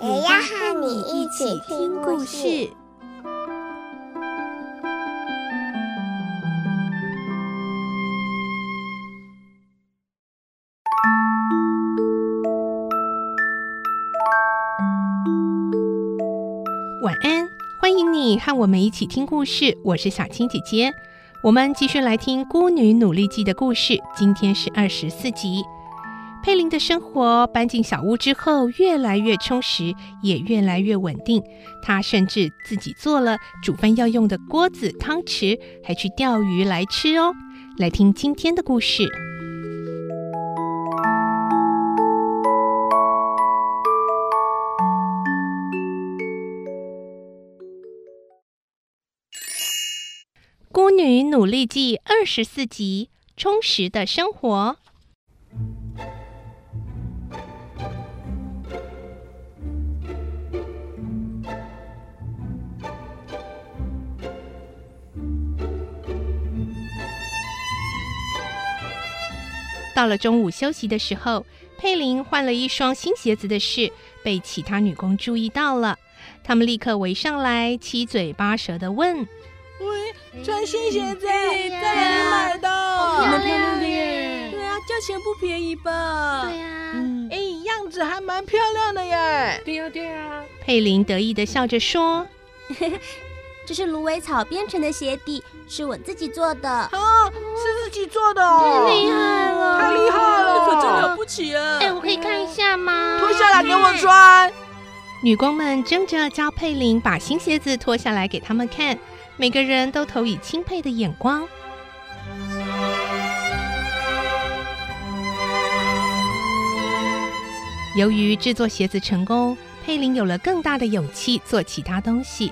也要和你一起听故事。晚安，欢迎你和我们一起听故事。我是小青姐姐，我们继续来听《孤女努力记》的故事。今天是二十四集。佩林的生活搬进小屋之后，越来越充实，也越来越稳定。她甚至自己做了煮饭要用的锅子、汤匙，还去钓鱼来吃哦。来听今天的故事，《孤女努力记》二十四集：充实的生活。到了中午休息的时候，佩林换了一双新鞋子的事被其他女工注意到了。他们立刻围上来，七嘴八舌的问：“喂，穿新鞋子在哪里买的？好漂亮的耶！对啊，价钱不便宜吧？对呀，哎，样子还蛮漂亮的耶！对呀，对呀。”佩林得意的笑着说。这是芦苇草编成的鞋底，是我自己做的。啊，是自己做的哦，太厉害了，太厉害了，可真了不起啊！哎，我可以看一下吗？脱下来给我穿。女工们争着叫佩林把新鞋子脱下来给他们看，每个人都投以钦佩的眼光。由于制作鞋子成功，佩林有了更大的勇气做其他东西。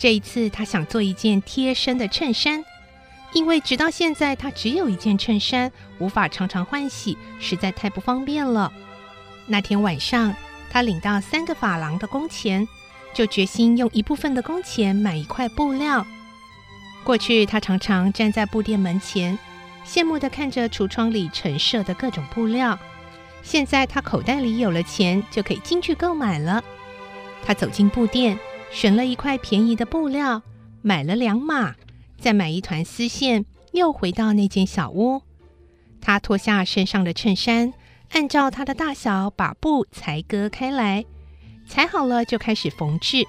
这一次，他想做一件贴身的衬衫，因为直到现在他只有一件衬衫，无法常常换洗，实在太不方便了。那天晚上，他领到三个法郎的工钱，就决心用一部分的工钱买一块布料。过去，他常常站在布店门前，羡慕地看着橱窗里陈设的各种布料。现在，他口袋里有了钱，就可以进去购买了。他走进布店。选了一块便宜的布料，买了两码，再买一团丝线，又回到那间小屋。他脱下身上的衬衫，按照它的大小把布裁割开来，裁好了就开始缝制。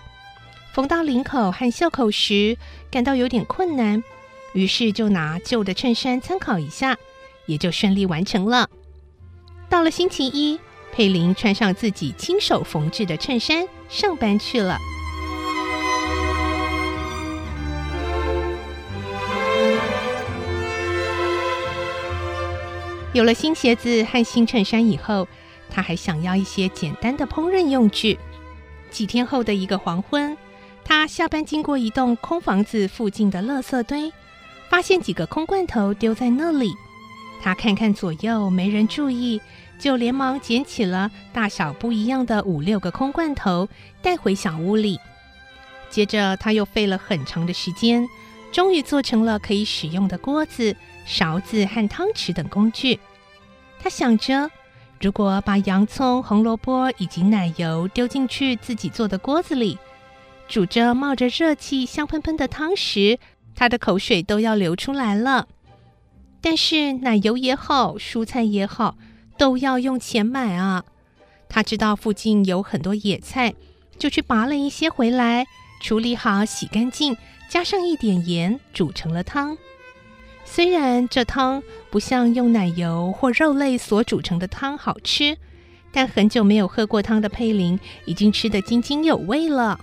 缝到领口和袖口时，感到有点困难，于是就拿旧的衬衫参考一下，也就顺利完成了。到了星期一，佩林穿上自己亲手缝制的衬衫，上班去了。有了新鞋子和新衬衫以后，他还想要一些简单的烹饪用具。几天后的一个黄昏，他下班经过一栋空房子附近的垃圾堆，发现几个空罐头丢在那里。他看看左右，没人注意，就连忙捡起了大小不一样的五六个空罐头，带回小屋里。接着，他又费了很长的时间，终于做成了可以使用的锅子。勺子和汤匙等工具，他想着，如果把洋葱、红萝卜以及奶油丢进去自己做的锅子里，煮着冒着热气、香喷喷的汤时，他的口水都要流出来了。但是奶油也好，蔬菜也好，都要用钱买啊。他知道附近有很多野菜，就去拔了一些回来，处理好、洗干净，加上一点盐，煮成了汤。虽然这汤不像用奶油或肉类所煮成的汤好吃，但很久没有喝过汤的佩林已经吃得津津有味了。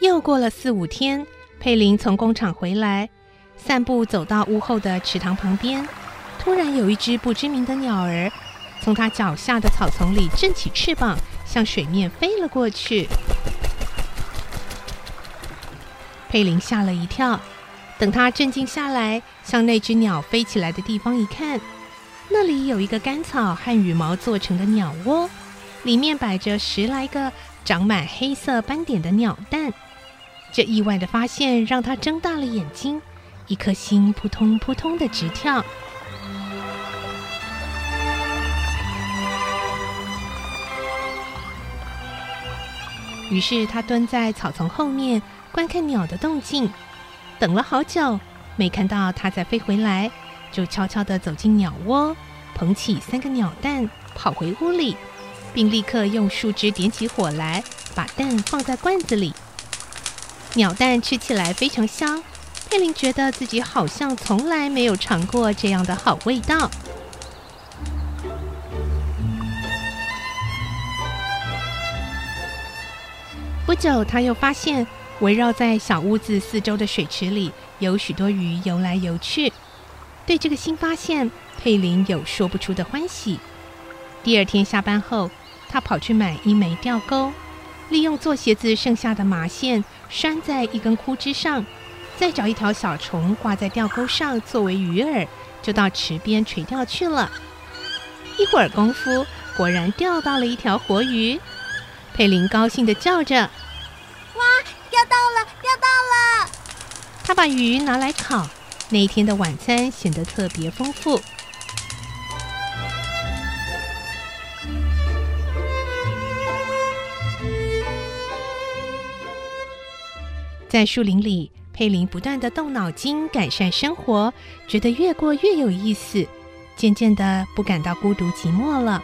又过了四五天，佩林从工厂回来，散步走到屋后的池塘旁边，突然有一只不知名的鸟儿从他脚下的草丛里振起翅膀，向水面飞了过去。佩林吓了一跳，等他镇静下来，向那只鸟飞起来的地方一看，那里有一个干草和羽毛做成的鸟窝，里面摆着十来个长满黑色斑点的鸟蛋。这意外的发现让他睁大了眼睛，一颗心扑通扑通的直跳。于是他蹲在草丛后面。观看鸟的动静，等了好久，没看到它再飞回来，就悄悄地走进鸟窝，捧起三个鸟蛋，跑回屋里，并立刻用树枝点起火来，把蛋放在罐子里。鸟蛋吃起来非常香，佩林觉得自己好像从来没有尝过这样的好味道。不久，他又发现。围绕在小屋子四周的水池里，有许多鱼游来游去。对这个新发现，佩林有说不出的欢喜。第二天下班后，他跑去买一枚钓钩，利用做鞋子剩下的麻线拴在一根枯枝上，再找一条小虫挂在钓钩上作为鱼饵，就到池边垂钓去了。一会儿功夫，果然钓到了一条活鱼。佩林高兴地叫着。哇钓到了，钓到了！他把鱼拿来烤，那一天的晚餐显得特别丰富。在树林里，佩林不断地动脑筋改善生活，觉得越过越有意思，渐渐地不感到孤独寂寞了。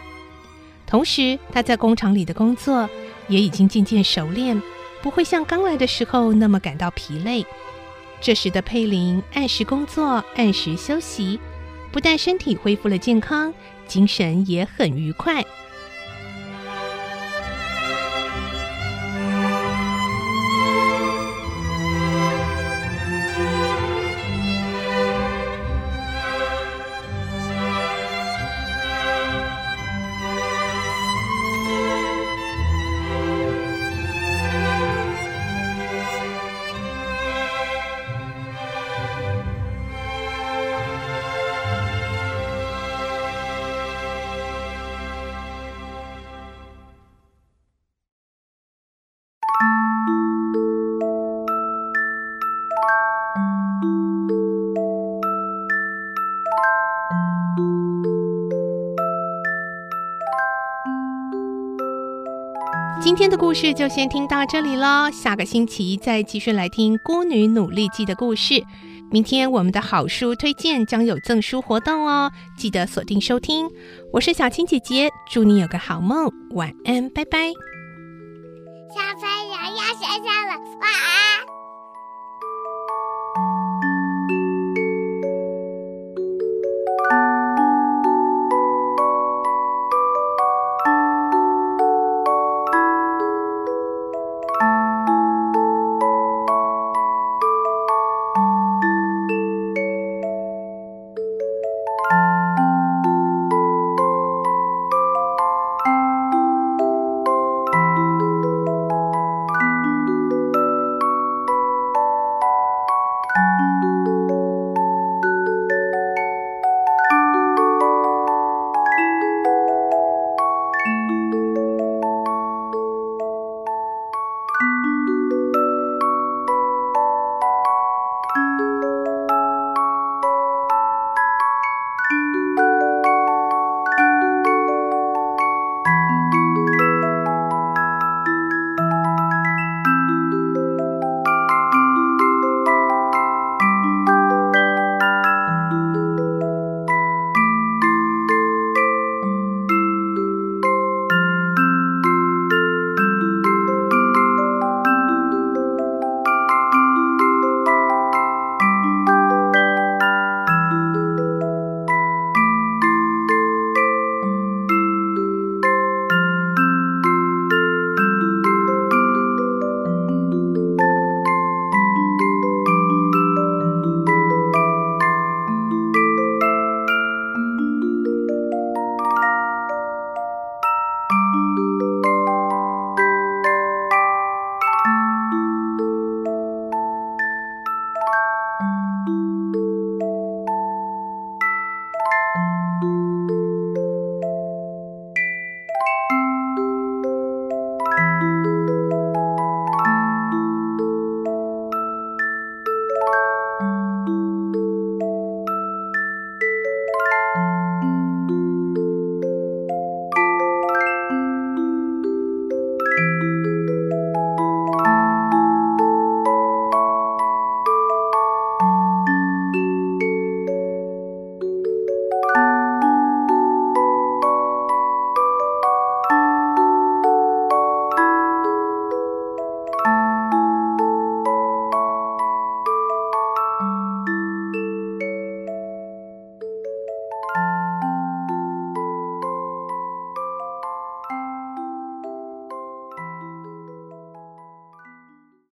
同时，他在工厂里的工作也已经渐渐熟练。不会像刚来的时候那么感到疲累。这时的佩林按时工作，按时休息，不但身体恢复了健康，精神也很愉快。今天的故事就先听到这里喽，下个星期再继续来听《孤女努力记》的故事。明天我们的好书推荐将有赠书活动哦，记得锁定收听。我是小青姐姐，祝你有个好梦，晚安，拜拜。小朋友要睡觉了，晚安。